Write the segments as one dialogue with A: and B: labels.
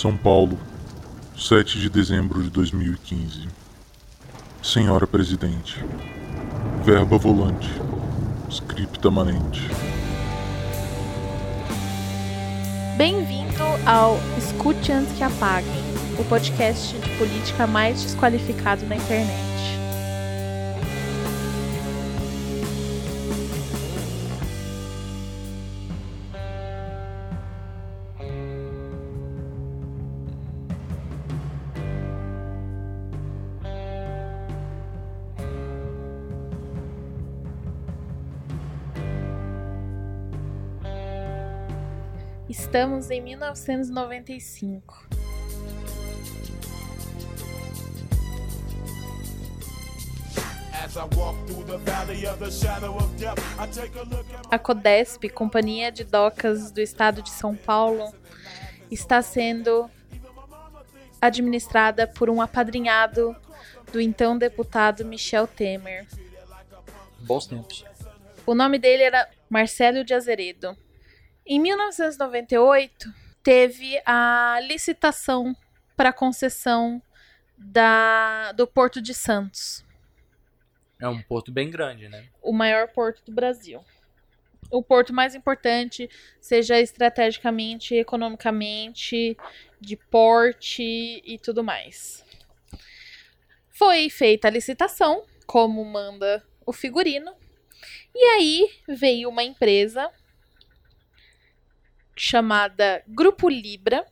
A: São Paulo, 7 de dezembro de 2015. Senhora Presidente. Verba volante. Scripta manente.
B: Bem-vindo ao Escute Antes que Apague, o podcast de política mais desqualificado na internet. Estamos em 1995. A Codesp, Companhia de Docas do Estado de São Paulo, está sendo administrada por um apadrinhado do então deputado Michel Temer.
C: Bons tempos.
B: O nome dele era Marcelo de Azeredo. Em 1998, teve a licitação para concessão da, do Porto de Santos.
C: É um porto bem grande, né?
B: O maior porto do Brasil. O porto mais importante, seja estrategicamente, economicamente, de porte e tudo mais. Foi feita a licitação, como manda o figurino, e aí veio uma empresa chamada Grupo Libra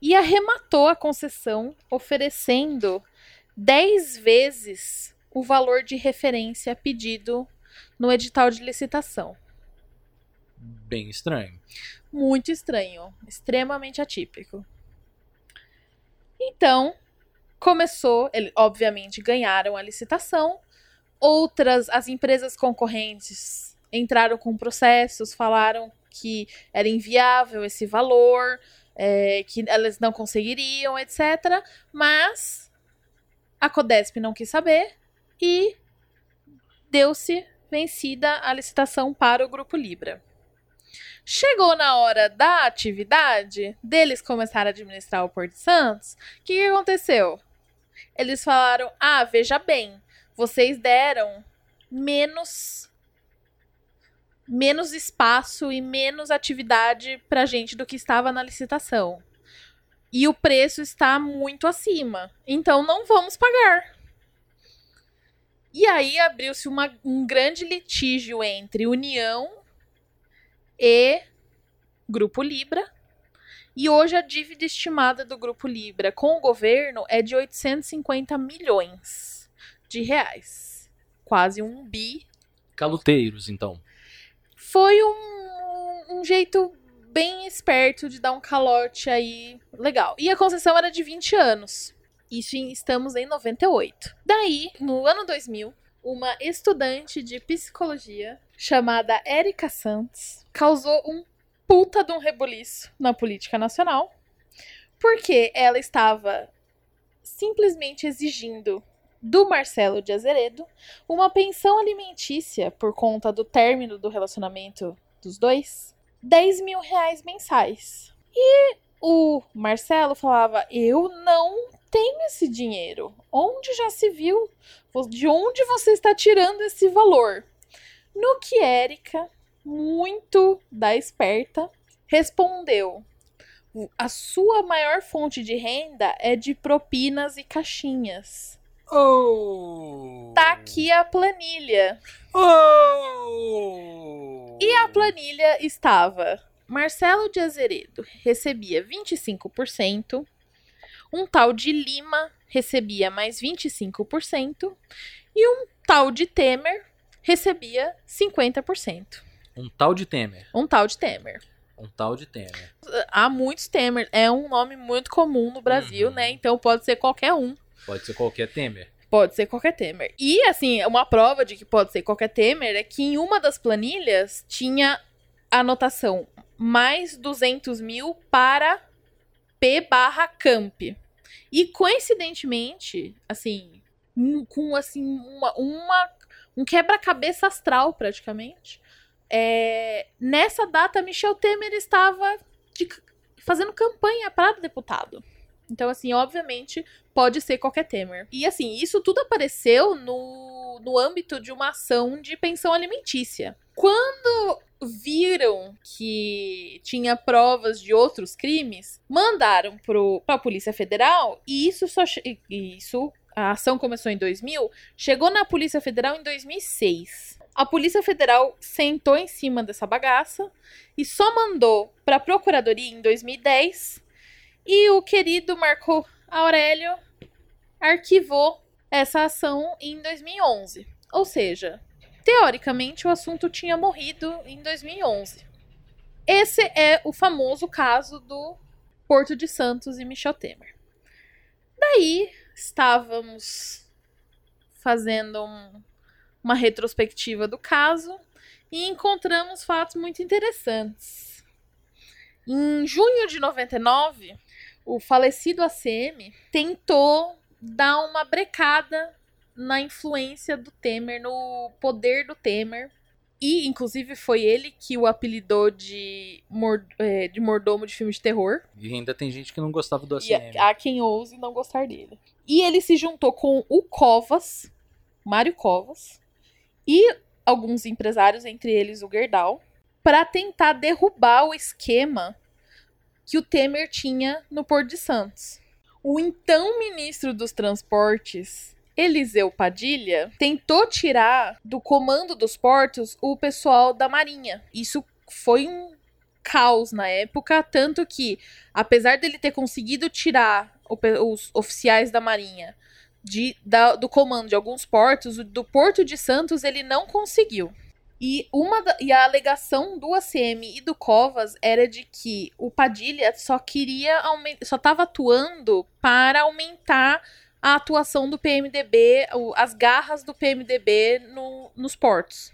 B: e arrematou a concessão, oferecendo 10 vezes o valor de referência pedido no edital de licitação.
C: Bem estranho.
B: Muito estranho, extremamente atípico. Então, começou, ele, obviamente ganharam a licitação. Outras, as empresas concorrentes entraram com processos, falaram que era inviável esse valor, é, que elas não conseguiriam, etc. Mas a Codesp não quis saber e deu-se vencida a licitação para o Grupo Libra. Chegou na hora da atividade, deles começar a administrar o Porto Santos, o que, que aconteceu? Eles falaram: ah, veja bem, vocês deram menos menos espaço e menos atividade pra gente do que estava na licitação. E o preço está muito acima. Então não vamos pagar. E aí abriu-se um grande litígio entre União e Grupo Libra. E hoje a dívida estimada do Grupo Libra com o governo é de 850 milhões de reais. Quase um bi.
C: Caluteiros, então.
B: Foi um, um jeito bem esperto de dar um calote aí legal. E a concessão era de 20 anos. Isso em, estamos em 98. Daí, no ano 2000, uma estudante de psicologia chamada Erika Santos causou um puta de um rebuliço na política nacional, porque ela estava simplesmente exigindo do Marcelo de Azeredo uma pensão alimentícia por conta do término do relacionamento dos dois, 10 mil reais mensais. E o Marcelo falava: Eu não tenho esse dinheiro. Onde já se viu? De onde você está tirando esse valor? No que Érica, muito da esperta, respondeu: A sua maior fonte de renda é de propinas e caixinhas.
C: Oh!
B: Tá aqui a planilha.
C: Oh!
B: E a planilha estava: Marcelo de Azeredo recebia 25%, um tal de Lima recebia mais 25% e um tal de Temer recebia 50%.
C: Um tal de Temer.
B: Um tal de Temer.
C: Um tal de Temer.
B: Há muitos Temer. É um nome muito comum no Brasil,
C: Uhum.
B: né? Então pode ser qualquer um.
C: Pode ser qualquer Temer.
B: Pode ser qualquer Temer. E, assim, uma prova de que pode ser qualquer Temer é que em uma das planilhas tinha a anotação mais 200 mil para P barra Camp. E, coincidentemente, assim, com, assim, uma, uma- um quebra-cabeça astral, praticamente, é, nessa data, Michel Temer estava de fazendo campanha para deputado. Então, assim, obviamente, pode ser qualquer Temer. E, assim, isso tudo apareceu no, no âmbito de uma ação de pensão alimentícia. Quando viram que tinha provas de outros crimes, mandaram para a Polícia Federal e isso só isso a ação começou em 2000, chegou na Polícia Federal em 2006. A Polícia Federal sentou em cima dessa bagaça e só mandou para a Procuradoria em 2010. E o querido Marco Aurélio arquivou essa ação em 2011. Ou seja, teoricamente o assunto tinha morrido em 2011. Esse é o famoso caso do Porto de Santos e Michel Temer. Daí, estávamos fazendo um, uma retrospectiva do caso e encontramos fatos muito interessantes. Em junho de 99, o falecido ACM tentou dar uma brecada na influência do Temer, no poder do Temer. E, inclusive, foi ele que o apelidou de, mord é, de mordomo de filme de terror.
C: E ainda tem gente que não gostava do ACM.
B: E há quem ouse não gostar dele. E ele se juntou com o Covas, Mário Covas, e alguns empresários, entre eles o Gerdau, para tentar derrubar o esquema que o Temer tinha no Porto de Santos. O então ministro dos Transportes, Eliseu Padilha, tentou tirar do comando dos portos o pessoal da Marinha. Isso foi um caos na época, tanto que, apesar dele ter conseguido tirar os oficiais da Marinha de, da, do comando de alguns portos, do Porto de Santos ele não conseguiu. E, uma da, e a alegação do ACM e do Covas era de que o Padilha só queria só estava atuando para aumentar a atuação do PMDB, as garras do PMDB no, nos portos.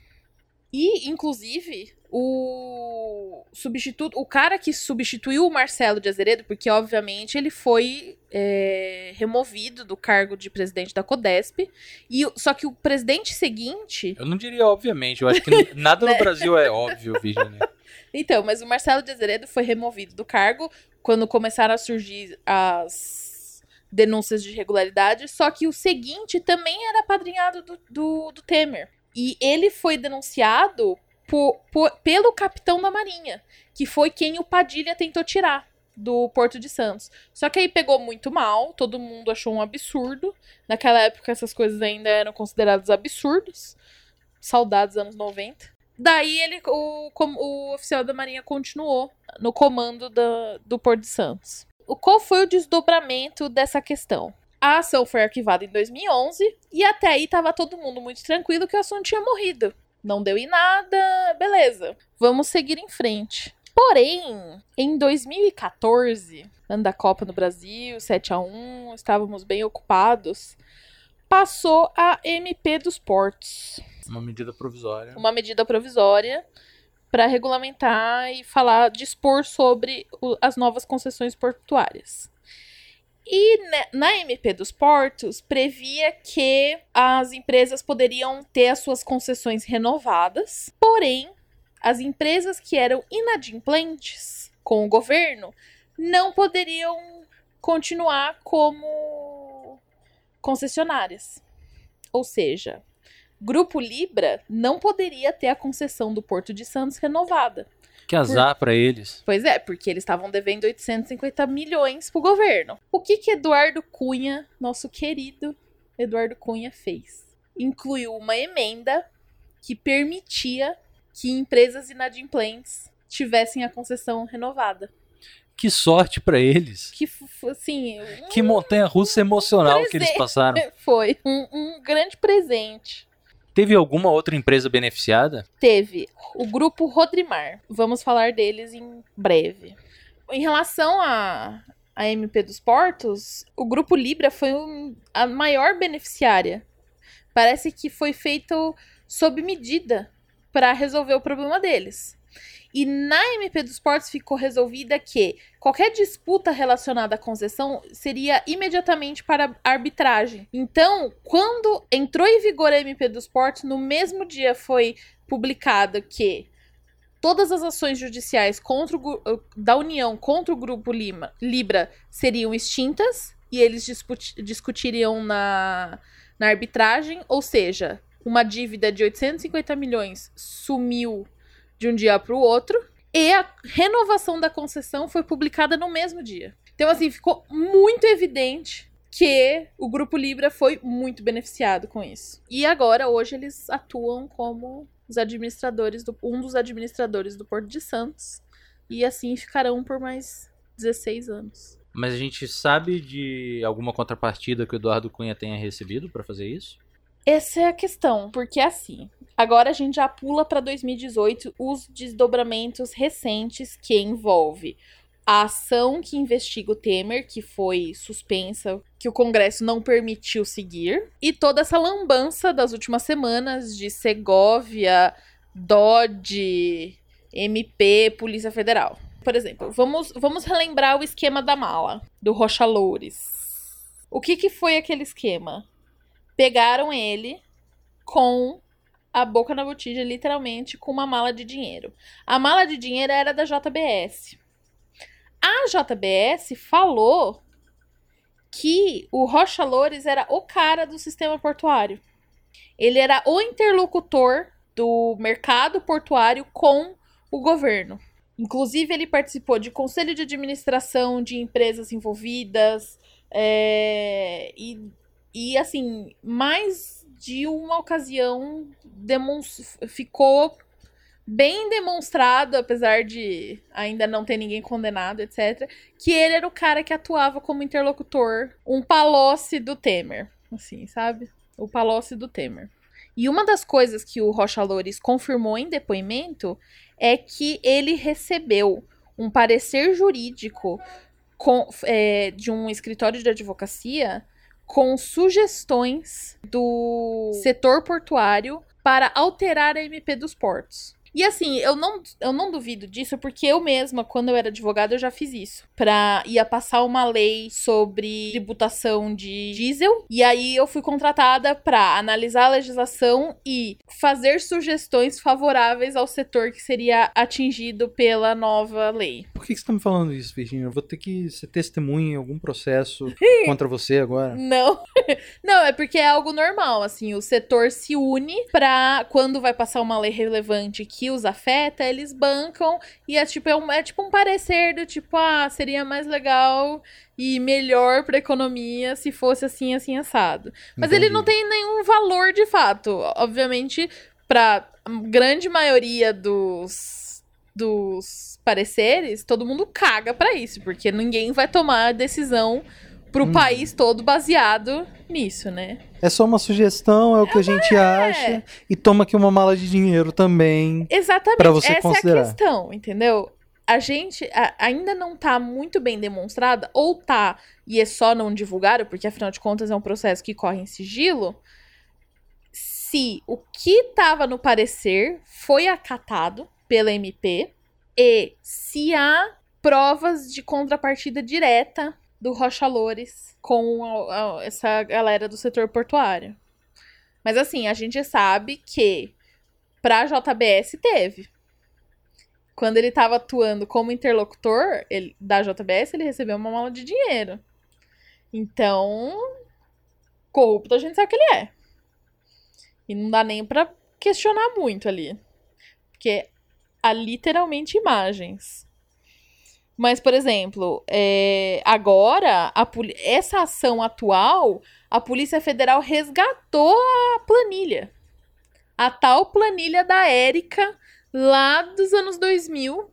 B: E, inclusive, o substituto, o cara que substituiu o Marcelo de Azeredo, porque obviamente ele foi é, removido do cargo de presidente da Codesp, e só que o presidente seguinte.
C: Eu não diria obviamente, eu acho que nada no Brasil é óbvio, Virginia.
B: Então, mas o Marcelo de Azeredo foi removido do cargo quando começaram a surgir as denúncias de irregularidade, só que o seguinte também era padrinhado do, do, do Temer. E ele foi denunciado por, por, pelo capitão da Marinha, que foi quem o Padilha tentou tirar do Porto de Santos. Só que aí pegou muito mal, todo mundo achou um absurdo. Naquela época essas coisas ainda eram consideradas absurdos. Saudades anos 90. Daí ele, o, o oficial da Marinha continuou no comando da, do Porto de Santos. O, qual foi o desdobramento dessa questão? A ação foi arquivada em 2011 e até aí estava todo mundo muito tranquilo que o assunto tinha morrido. Não deu em nada, beleza. Vamos seguir em frente. Porém, em 2014, ano da Copa no Brasil, 7 a 1 estávamos bem ocupados. Passou a MP dos portos.
C: Uma medida provisória.
B: Uma medida provisória para regulamentar e falar, dispor sobre as novas concessões portuárias. E na MP dos portos previa que as empresas poderiam ter as suas concessões renovadas, porém, as empresas que eram inadimplentes com o governo não poderiam continuar como concessionárias. Ou seja, Grupo Libra não poderia ter a concessão do Porto de Santos renovada.
C: Que azar Por... para eles.
B: Pois é, porque eles estavam devendo 850 milhões pro governo. O que que Eduardo Cunha, nosso querido Eduardo Cunha, fez? Incluiu uma emenda que permitia que empresas inadimplentes tivessem a concessão renovada.
C: Que sorte para eles.
B: Que, assim...
C: Um... Que montanha-russa emocional que eles passaram.
B: Foi, um, um grande presente.
C: Teve alguma outra empresa beneficiada?
B: Teve. O grupo Rodrimar. Vamos falar deles em breve. Em relação a, a MP dos Portos, o grupo Libra foi um, a maior beneficiária. Parece que foi feito sob medida para resolver o problema deles. E na MP dos Portos ficou resolvida que qualquer disputa relacionada à concessão seria imediatamente para arbitragem. Então, quando entrou em vigor a MP dos Portos, no mesmo dia foi publicado que todas as ações judiciais contra o, da União contra o grupo Lima, Libra seriam extintas e eles discutiriam na, na arbitragem, ou seja, uma dívida de 850 milhões sumiu de um dia para o outro e a renovação da concessão foi publicada no mesmo dia. Então, assim, ficou muito evidente que o Grupo Libra foi muito beneficiado com isso. E agora, hoje, eles atuam como os administradores do, um dos administradores do Porto de Santos. E assim ficarão por mais 16 anos.
C: Mas a gente sabe de alguma contrapartida que o Eduardo Cunha tenha recebido para fazer isso?
B: Essa é a questão, porque assim, agora a gente já pula para 2018 os desdobramentos recentes que envolve a ação que investiga o Temer, que foi suspensa, que o Congresso não permitiu seguir, e toda essa lambança das últimas semanas de Segovia, Dodge, MP, Polícia Federal. Por exemplo, vamos, vamos relembrar o esquema da mala, do Rocha Loures. O que, que foi aquele esquema? Pegaram ele com a boca na botija, literalmente, com uma mala de dinheiro. A mala de dinheiro era da JBS. A JBS falou que o Rocha Loures era o cara do sistema portuário. Ele era o interlocutor do mercado portuário com o governo. Inclusive, ele participou de conselho de administração de empresas envolvidas. É, e, e, assim, mais de uma ocasião ficou bem demonstrado, apesar de ainda não ter ninguém condenado, etc., que ele era o cara que atuava como interlocutor, um palocce do Temer, assim, sabe? O palocce do Temer. E uma das coisas que o Rocha Loures confirmou em depoimento é que ele recebeu um parecer jurídico com, é, de um escritório de advocacia com sugestões do setor portuário para alterar a MP dos portos. E assim, eu não, eu não duvido disso, porque eu mesma, quando eu era advogada, eu já fiz isso. Pra ia passar uma lei sobre tributação de diesel. E aí eu fui contratada para analisar a legislação e fazer sugestões favoráveis ao setor que seria atingido pela nova lei.
D: Por que, que você tá me falando isso, Virginia? Eu vou ter que ser testemunha em algum processo contra você agora?
B: Não. Não, é porque é algo normal, assim, o setor se une pra quando vai passar uma lei relevante que que os afeta, eles bancam e é tipo, é, um, é tipo um parecer do tipo, ah, seria mais legal e melhor para a economia se fosse assim, assim, assado. Mas Entendi. ele não tem nenhum valor de fato. Obviamente, para grande maioria dos, dos pareceres, todo mundo caga para isso, porque ninguém vai tomar decisão pro hum. país todo baseado nisso, né?
D: É só uma sugestão, é o que a gente é. acha. E toma aqui uma mala de dinheiro também.
B: Exatamente.
D: Pra você Essa considerar. é
B: a questão, entendeu? A gente a, ainda não tá muito bem demonstrada, ou tá, e é só não divulgar, porque afinal de contas é um processo que corre em sigilo. Se o que tava no parecer foi acatado pela MP e se há provas de contrapartida direta do Rocha Loures com a, a, essa galera do setor portuário. Mas assim, a gente sabe que pra JBS teve. Quando ele estava atuando como interlocutor ele, da JBS, ele recebeu uma mala de dinheiro. Então, corrupto a gente sabe que ele é. E não dá nem para questionar muito ali. Porque há literalmente imagens. Mas, por exemplo, é, agora, essa ação atual, a Polícia Federal resgatou a planilha. A tal planilha da Érica, lá dos anos 2000,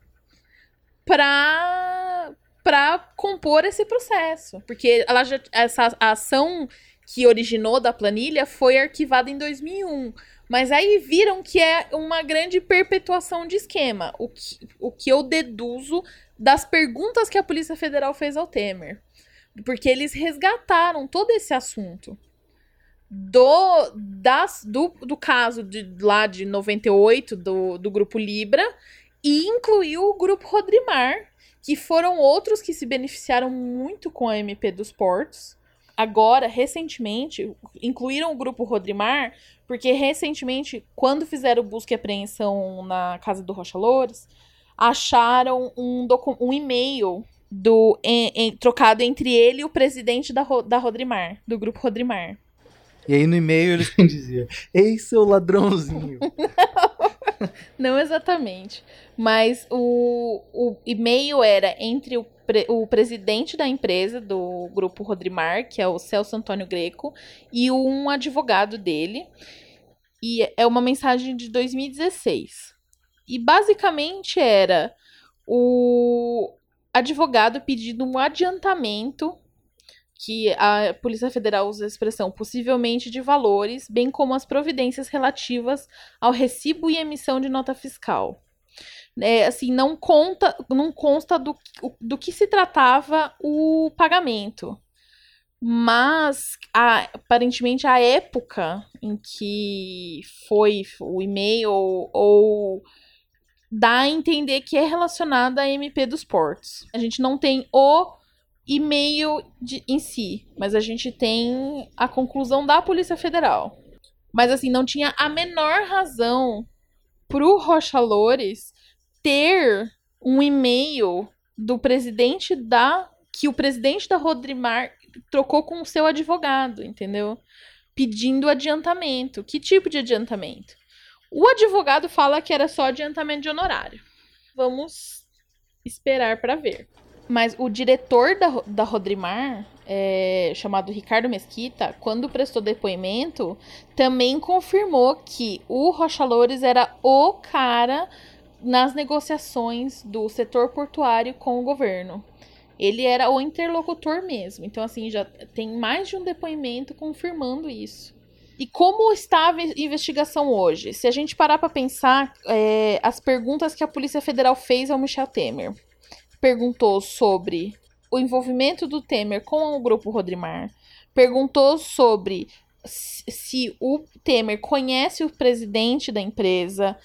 B: para para compor esse processo. Porque ela já, essa ação que originou da planilha foi arquivada em 2001. Mas aí viram que é uma grande perpetuação de esquema. O que, o que eu deduzo das perguntas que a Polícia Federal fez ao Temer. Porque eles resgataram todo esse assunto. Do, das, do, do caso de lá de 98 do, do grupo Libra e incluiu o grupo Rodrimar, que foram outros que se beneficiaram muito com a MP dos portos. Agora, recentemente, incluíram o grupo Rodrimar, porque recentemente, quando fizeram busca e apreensão na casa do Rocha Loures, acharam um, um e-mail do em, em, trocado entre ele e o presidente da, da Rodrimar, do grupo Rodrimar.
D: E aí no e-mail eles diziam: Ei, seu ladrãozinho.
B: Não exatamente. Mas o, o e-mail era entre o, pre, o presidente da empresa, do grupo Rodrimar, que é o Celso Antônio Greco, e um advogado dele. E é uma mensagem de 2016. E basicamente era o advogado pedindo um adiantamento que a Polícia Federal usa a expressão possivelmente de valores, bem como as providências relativas ao recibo e emissão de nota fiscal. É, assim, não conta, não consta do, do que se tratava o pagamento. Mas, a, aparentemente, a época em que foi o e-mail ou, ou dá a entender que é relacionada à MP dos portos. A gente não tem o e-mail de, em si, mas a gente tem a conclusão da Polícia Federal. Mas assim, não tinha a menor razão pro Rocha Loures ter um e-mail do presidente da que o presidente da Rodrimar trocou com o seu advogado, entendeu? Pedindo adiantamento. Que tipo de adiantamento? O advogado fala que era só adiantamento de honorário. Vamos esperar para ver. Mas o diretor da, da Rodrimar, é, chamado Ricardo Mesquita, quando prestou depoimento, também confirmou que o Rocha Loures era o cara nas negociações do setor portuário com o governo. Ele era o interlocutor mesmo. Então, assim, já tem mais de um depoimento confirmando isso. E como estava a investigação hoje? Se a gente parar para pensar é, as perguntas que a Polícia Federal fez ao Michel Temer perguntou sobre o envolvimento do Temer com o grupo Rodrimar, perguntou sobre se o Temer conhece o presidente da empresa,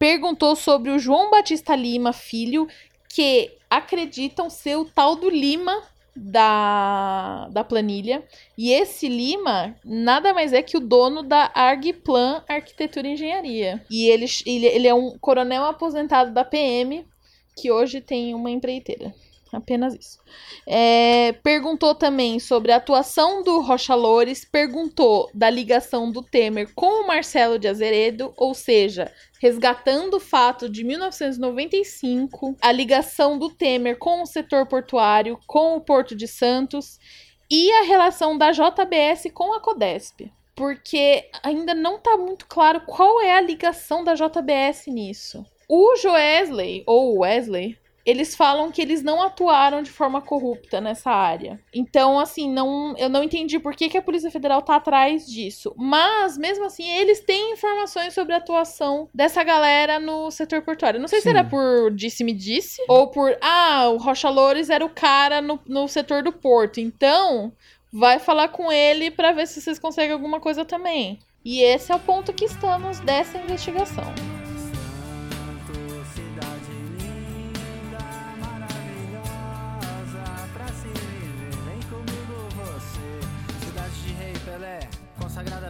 B: perguntou sobre o João Batista Lima, filho, que acreditam ser o tal do Lima da, da planilha. E esse Lima nada mais é que o dono da Argplan Arquitetura e Engenharia. E ele, ele, ele é um coronel aposentado da PM que hoje tem uma empreiteira. Apenas isso. É, perguntou também sobre a atuação do Rocha Loures, perguntou da ligação do Temer com o Marcelo de Azeredo, ou seja, resgatando o fato de 1995, a ligação do Temer com o setor portuário, com o Porto de Santos e a relação da JBS com a Codesp. Porque ainda não está muito claro qual é a ligação da JBS nisso. O Joesley, ou Wesley, eles falam que eles não atuaram de forma corrupta nessa área. Então, assim, não, eu não entendi por que, que a Polícia Federal tá atrás disso. Mas, mesmo assim, eles têm informações sobre a atuação dessa galera no setor portuário. Não sei Sim. se era por disse-me-disse, ou por, ah, o Rocha Loures era o cara no, no setor do porto. Então, vai falar com ele para ver se vocês conseguem alguma coisa também. E esse é o ponto que estamos dessa investigação.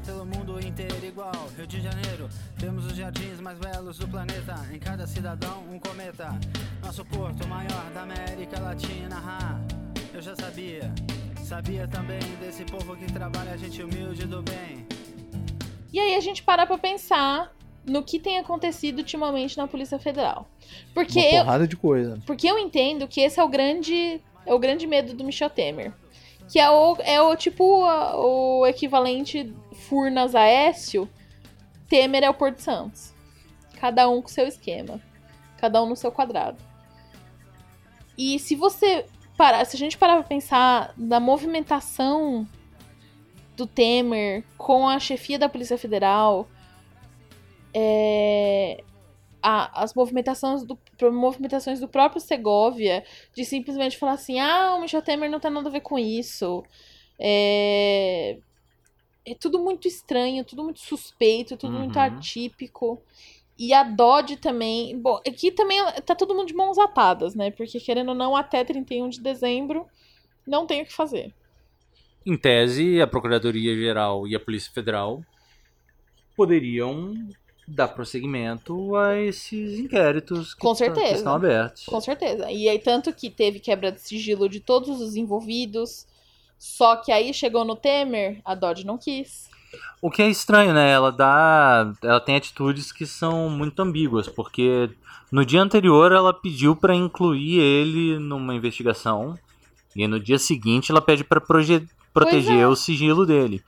E: Pelo mundo inteiro igual. Rio de Janeiro, temos os jardins mais belos do planeta. Em cada cidadão, um cometa. Nosso porto maior da América Latina. Ah, eu já sabia. Sabia também desse povo que trabalha, gente humilde do bem.
B: E aí a gente para pra pensar no que tem acontecido ultimamente na Polícia Federal. Porque
D: Uma porrada eu, de coisa.
B: Porque eu entendo que esse é o grande é o grande medo do Michel Temer. Que é o, é o tipo o equivalente Furnas Aécio, Temer é o Porto Santos. Cada um com seu esquema. Cada um no seu quadrado. E se você parar, se a gente parar pra pensar na movimentação do Temer com a chefia da Polícia Federal, é, a, as movimentações do, movimentações do próprio Segovia, de simplesmente falar assim: ah, o Michel Temer não tem nada a ver com isso. É, é tudo muito estranho, tudo muito suspeito, tudo uhum. muito atípico. E a Dodge também. Bom, aqui também tá todo mundo de mãos atadas, né? Porque, querendo ou não, até 31 de dezembro não tem o que fazer.
C: Em tese, a Procuradoria-Geral e a Polícia Federal poderiam dar prosseguimento a esses inquéritos que,
B: Com
C: tá- que
B: certeza.
C: estão abertos.
B: Com certeza. E aí, tanto que teve quebra de sigilo de todos os envolvidos. Só que aí chegou no Temer, a Dodge não quis.
C: O que é estranho, né? Ela dá, ela tem atitudes que são muito ambíguas, porque no dia anterior ela pediu para incluir ele numa investigação e no dia seguinte ela pede para proteger
B: é.
C: o sigilo dele.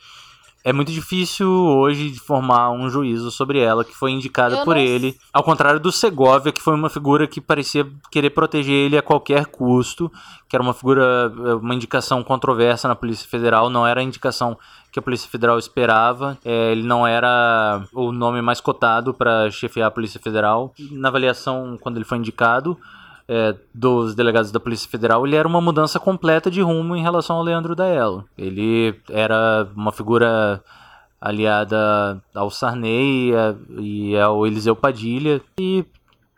C: É muito difícil hoje de formar um juízo sobre ela, que foi indicada
B: Eu
C: por
B: não
C: ele, ao contrário do Segovia, que foi uma figura que parecia querer proteger ele a qualquer custo, que era uma figura, uma indicação controversa na Polícia Federal, não era a indicação que a Polícia Federal esperava. É, ele não era o nome mais cotado para chefiar a Polícia Federal. Na avaliação, quando ele foi indicado é, dos delegados da Polícia Federal, ele era uma mudança completa de rumo em relação ao Leandro Daello. Ele era uma figura aliada ao Sarney e a- e ao Eliseu Padilha e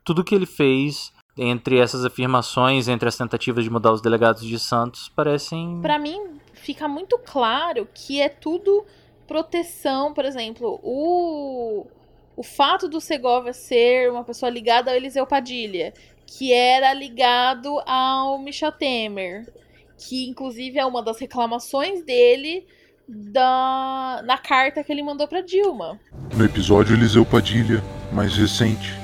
C: tudo que ele fez entre essas afirmações, entre as tentativas de mudar os delegados de Santos, parecem
B: Pra mim, fica muito claro que é tudo proteção. Por exemplo, o, o fato do Segovia ser uma pessoa ligada ao Eliseu Padilha, que era ligado ao Michel Temer, que inclusive é uma das reclamações dele da, na carta que ele mandou pra Dilma.
A: No episódio Eliseu Padilha, mais recente,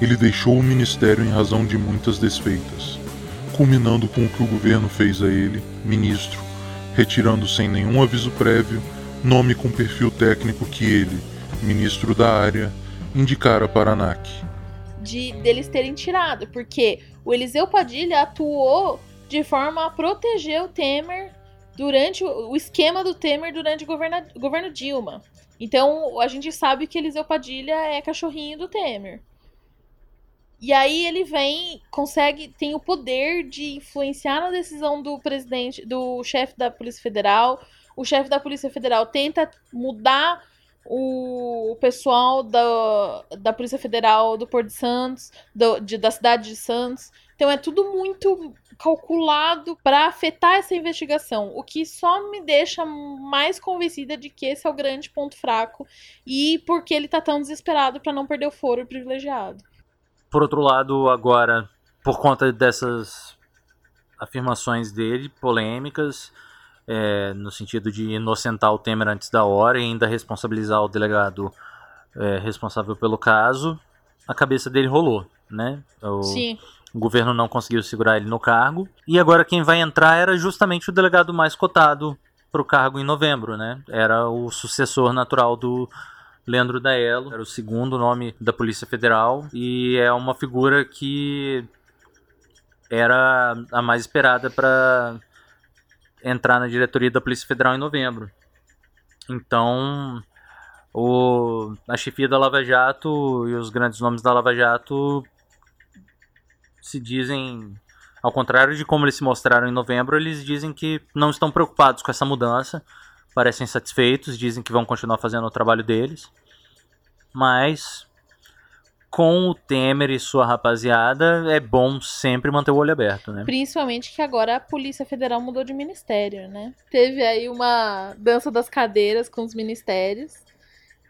A: ele deixou o ministério em razão de muitas desfeitas, culminando com o que o governo fez a ele, ministro, retirando sem nenhum aviso prévio nome com perfil técnico que ele, ministro da área, indicara para a ANAC.
B: De deles terem tirado, porque o Eliseu Padilha atuou de forma a proteger o Temer durante o, esquema do Temer durante o governo, governo Dilma. Então a gente sabe que Eliseu Padilha é cachorrinho do Temer. E aí ele vem, consegue, tem o poder de influenciar na decisão do presidente, do chefe da Polícia Federal. O chefe da Polícia Federal tenta mudar o, pessoal da, da Polícia Federal do Porto de Santos, do- de- da cidade de Santos. Então é tudo muito calculado para afetar essa investigação, o que só me deixa mais convencida de que esse é o grande ponto fraco e porque ele tá tão desesperado para não perder o foro privilegiado.
C: Por outro lado, agora, por conta dessas afirmações dele, polêmicas, é, no sentido de inocentar o Temer antes da hora e ainda responsabilizar o delegado é, responsável pelo caso, a cabeça dele rolou, né? O,
B: Sim.
C: o governo não conseguiu segurar ele no cargo. E agora quem vai entrar era justamente o delegado mais cotado para o cargo em novembro, né? Era o sucessor natural do Leandro Daello, era o segundo nome da Polícia Federal e é uma figura que era a mais esperada para entrar na diretoria da Polícia Federal em novembro. Então, o, a chefia da Lava Jato e os grandes nomes da Lava Jato se dizem, ao contrário de como eles se mostraram em novembro, eles dizem que não estão preocupados com essa mudança, parecem satisfeitos, dizem que vão continuar fazendo o trabalho deles, mas com o Temer e sua rapaziada é bom sempre manter o olho aberto, né?
B: Principalmente que agora a Polícia Federal mudou de ministério, né? Teve aí uma dança das cadeiras com os ministérios.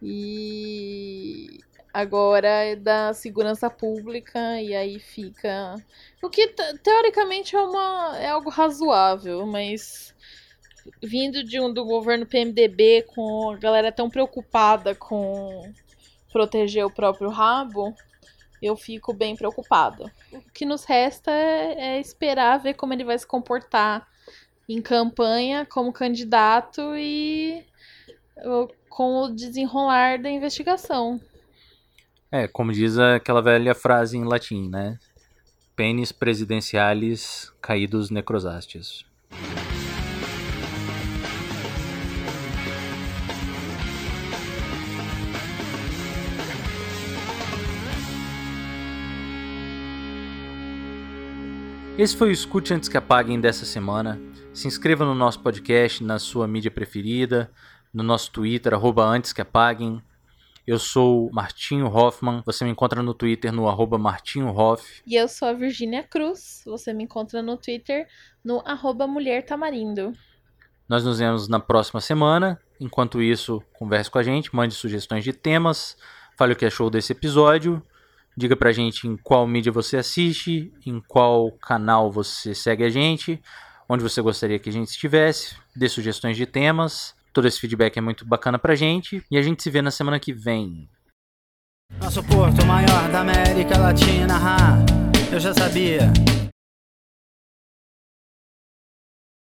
B: E agora é da segurança pública e aí fica o que te- teoricamente é uma é algo razoável, mas vindo de um do governo PMDB com a galera tão preocupada com proteger o próprio rabo, eu fico bem preocupada. O que nos resta é, é esperar ver como ele vai se comportar em campanha como candidato e com o desenrolar da investigação.
C: É, como diz aquela velha frase em latim, né? Penis presidencialis caídos necrosastes. Esse foi o Escute Antes que Apaguem dessa semana. Se inscreva no nosso podcast, na sua mídia preferida, no nosso Twitter, arroba Antes que Apaguem. Eu sou Martinho Hoffman. Você me encontra no Twitter no arroba Martinho Hoff.
B: E eu sou a Virgínia Cruz. Você me encontra no Twitter no arroba Mulher Tamarindo.
C: Nós nos vemos na próxima semana. Enquanto isso, converse com a gente, mande sugestões de temas, fale o que achou desse episódio. Diga pra gente em qual mídia você assiste, em qual canal você segue a gente, onde você gostaria que a gente estivesse, dê sugestões de temas. Todo esse feedback é muito bacana pra gente e a gente se vê na semana que vem.
E: Nosso porto maior da América Latina, eu já sabia.